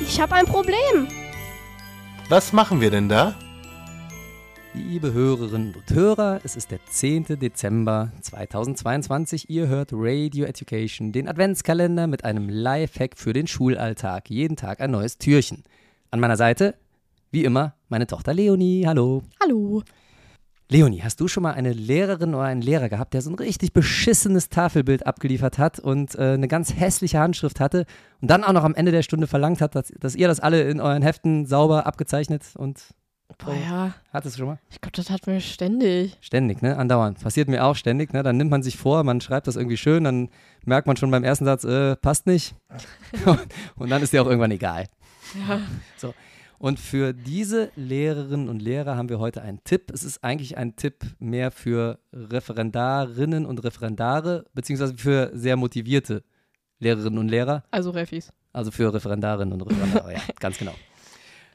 Ich habe ein Problem. Was machen wir denn da? Liebe Hörerinnen und Hörer, es ist der 10. Dezember 2022. Ihr hört Radio Education, den Adventskalender mit einem Lifehack für den Schulalltag. Jeden Tag ein neues Türchen. An meiner Seite, wie immer, meine Tochter Leonie. Hallo. Hallo. Leonie, hast du schon mal eine Lehrerin oder einen Lehrer gehabt, der so ein richtig beschissenes Tafelbild abgeliefert hat und äh, eine ganz hässliche Handschrift hatte und dann auch noch am Ende der Stunde verlangt hat, dass, dass ihr das alle in euren Heften sauber abgezeichnet und Boah, ja. Hattest du schon mal? Ich glaube, das hat man ständig. Ständig, ne? Andauernd. Passiert mir auch ständig, ne? Dann nimmt man sich vor, man schreibt das irgendwie schön, dann merkt man schon beim ersten Satz, äh, passt nicht. und dann ist dir auch irgendwann egal. Ja. So. Und für diese Lehrerinnen und Lehrer haben wir heute einen Tipp. Es ist eigentlich ein Tipp mehr für Referendarinnen und Referendare, beziehungsweise für sehr motivierte Lehrerinnen und Lehrer. Also Refis. Also für Referendarinnen und Referendare, ja, ganz genau.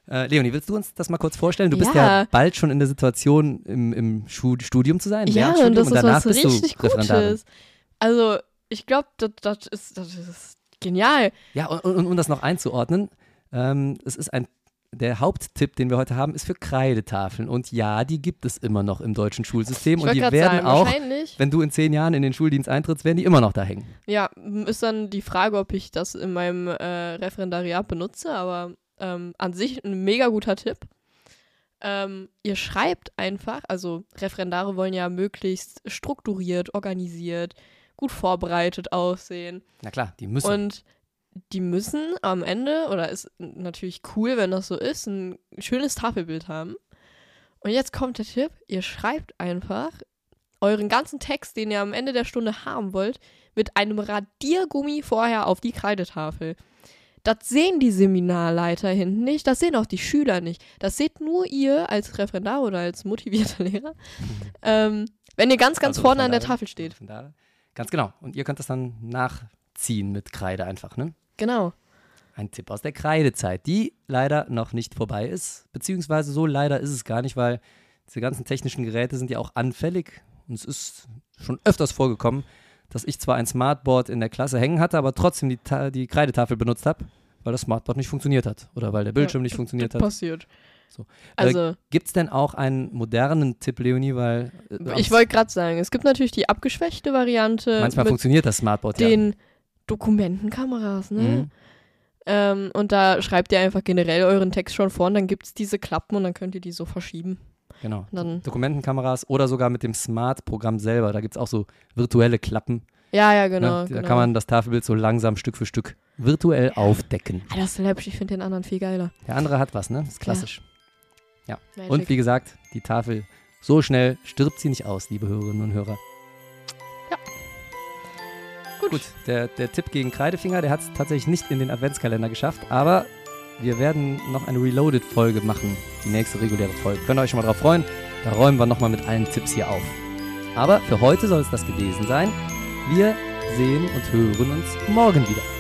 Äh, Leonie, willst du uns das mal kurz vorstellen? Du bist ja, Ja. bald schon in der Situation, im, im Studium zu sein. Ja, und das ist danach was bist richtig du Referendarin. Gutes. Also, ich glaube, das, das, ist, das ist genial. Ja, und, und um das noch einzuordnen, ähm, es ist ein, der Haupttipp, den wir heute haben, ist für Kreidetafeln. Und ja, die gibt es immer noch im deutschen Schulsystem. Und die werden sagen, auch, wenn du in zehn Jahren in den Schuldienst eintrittst, werden die immer noch da hängen. Ja, ist dann die Frage, ob ich das in meinem äh, Referendariat benutze, aber ähm, an sich ein mega guter Tipp. Ähm, ihr schreibt einfach, also Referendare wollen ja möglichst strukturiert, organisiert, gut vorbereitet aussehen. Na klar, die müssen. Und die müssen am Ende, oder ist natürlich cool, wenn das so ist, ein schönes Tafelbild haben. Und jetzt kommt der Tipp, ihr schreibt einfach euren ganzen Text, den ihr am Ende der Stunde haben wollt, mit einem Radiergummi vorher auf die Kreidetafel. Das sehen die Seminarleiter hinten nicht, das sehen auch die Schüler nicht. Das seht nur ihr als Referendar oder als motivierter Lehrer, ähm, wenn ihr ganz, ganz Also vorne an der Tafel steht. Referendare. Ganz genau. Und ihr könnt das dann nachziehen mit Kreide einfach, ne? Genau. Ein Tipp aus der Kreidezeit, die leider noch nicht vorbei ist. Beziehungsweise so leider ist es gar nicht, weil diese ganzen technischen Geräte sind ja auch anfällig. Und es ist schon öfters vorgekommen, dass ich zwar ein Smartboard in der Klasse hängen hatte, aber trotzdem die, Ta die Kreidetafel benutzt habe, weil das Smartboard nicht funktioniert hat. Oder weil der Bildschirm nicht funktioniert hat. Passiert. So. Also, Gibt es denn auch einen modernen Tipp, Leonie? Weil äh, Ich wollte gerade sagen, es gibt natürlich die abgeschwächte Variante manchmal funktioniert das Smartboard ja. Dokumentenkameras, ne? Mhm. Ähm, und da schreibt ihr einfach generell euren Text schon vor und dann gibt es diese Klappen und dann könnt ihr die so verschieben. Genau. Dann- Dokumentenkameras oder sogar mit dem Smart-Programm selber. Da gibt es auch so virtuelle Klappen. Ja, ja, genau. ne? Da genau. kann man das Tafelbild so langsam Stück für Stück virtuell aufdecken. Ah, das ist läppisch, ich finde den anderen viel geiler. Der andere hat was, ne? Das ist klassisch. Magic. Und wie gesagt, die Tafel, so schnell stirbt sie nicht aus, liebe Hörerinnen und Hörer. Gut. Der, der Tipp gegen Kreidefinger, der hat es tatsächlich nicht in den Adventskalender geschafft, aber wir werden noch eine Reloaded-Folge machen, die nächste reguläre Folge. Könnt ihr euch schon mal drauf freuen? Da räumen wir nochmal mit allen Tipps hier auf. Aber für heute soll es das gewesen sein. Wir sehen und hören uns morgen wieder.